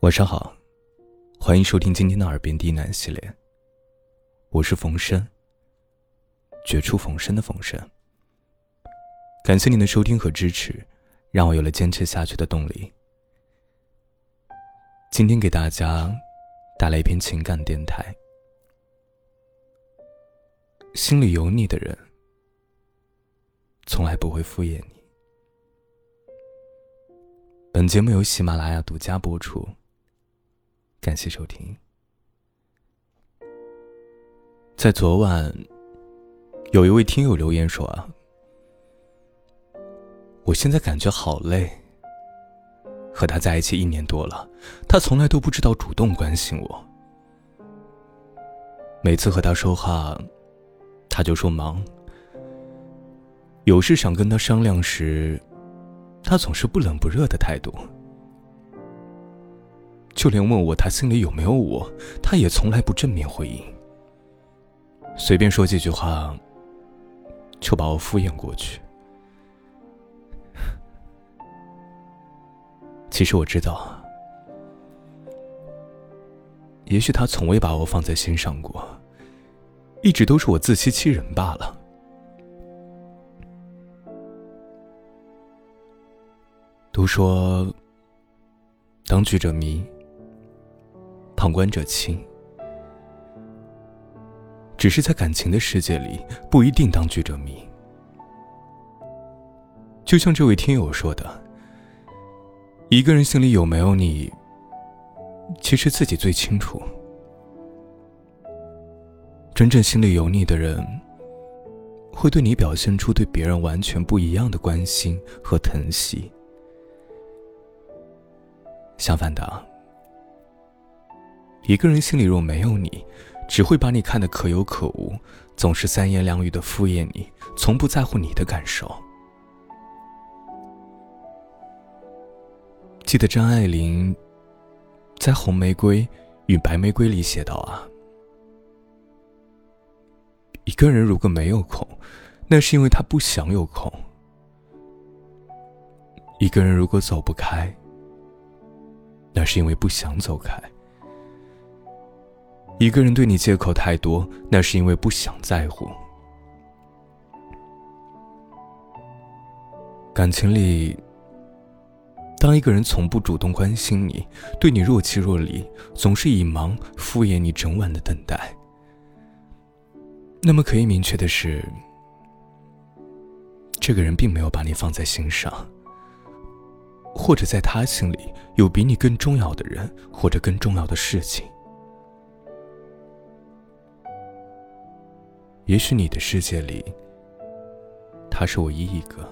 晚上好，欢迎收听今天的耳边低喃系列。我是冯生，绝处逢生的冯生。感谢您的收听和支持，让我有了坚持下去的动力。今天给大家带来一篇情感电台。心里有你的人，从来不会敷衍你。本节目由喜马拉雅独家播出。感谢收听。在昨晚，有一位听友留言说：“啊，我现在感觉好累。和他在一起一年多了，他从来都不知道主动关心我。每次和他说话，他就说忙。有事想跟他商量时，他总是不冷不热的态度。”就连问我他心里有没有我，他也从来不正面回应。随便说几句话，就把我敷衍过去。其实我知道，也许他从未把我放在心上过，一直都是我自欺欺人罢了。都说，当局者迷。旁观者清，只是在感情的世界里，不一定当局者迷。就像这位听友说的：“一个人心里有没有你，其实自己最清楚。真正心里有你的人，会对你表现出对别人完全不一样的关心和疼惜。相反的。”一个人心里若没有你，只会把你看得可有可无，总是三言两语的敷衍你，从不在乎你的感受。记得张爱玲在《红玫瑰与白玫瑰》里写道：“啊，一个人如果没有空，那是因为他不想有空；一个人如果走不开，那是因为不想走开。”一个人对你借口太多，那是因为不想在乎。感情里，当一个人从不主动关心你，对你若即若离，总是以忙敷衍你整晚的等待，那么可以明确的是，这个人并没有把你放在心上，或者在他心里有比你更重要的人，或者更重要的事情。也许你的世界里，他是唯一一个，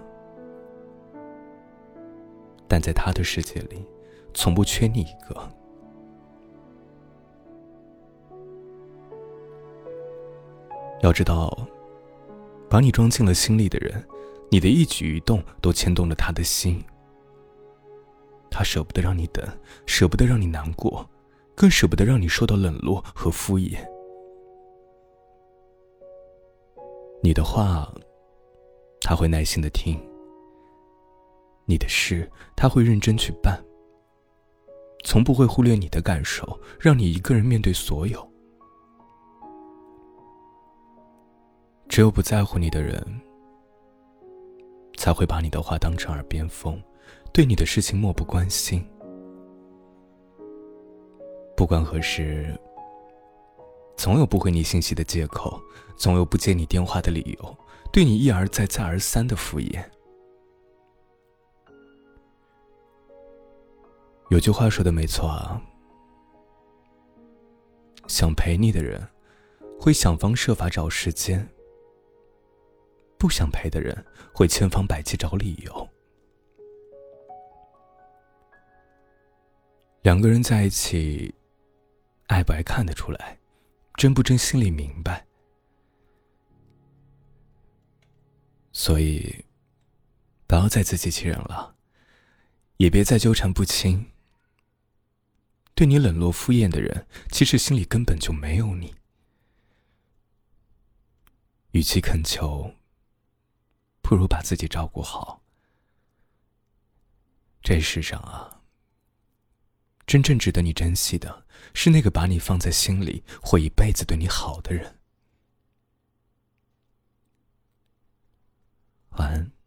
但在他的世界里，从不缺你一个。要知道，把你装进了心里的人，你的一举一动都牵动了他的心。他舍不得让你等，舍不得让你难过，更舍不得让你受到冷落和敷衍。你的话，他会耐心的听；你的事，他会认真去办，从不会忽略你的感受，让你一个人面对所有。只有不在乎你的人，才会把你的话当成耳边风，对你的事情漠不关心。不管何时。总有不回你信息的借口，总有不接你电话的理由，对你一而再、再而三的敷衍。有句话说的没错啊，想陪你的人，会想方设法找时间；不想陪的人，会千方百计找理由。两个人在一起，爱不爱看得出来。真不真心里明白，所以不要再自欺欺人了，也别再纠缠不清。对你冷落敷衍的人，其实心里根本就没有你。与其恳求，不如把自己照顾好。这世上啊，真正值得你珍惜的是那个把你放在心里会一辈子对你好的人。晚安。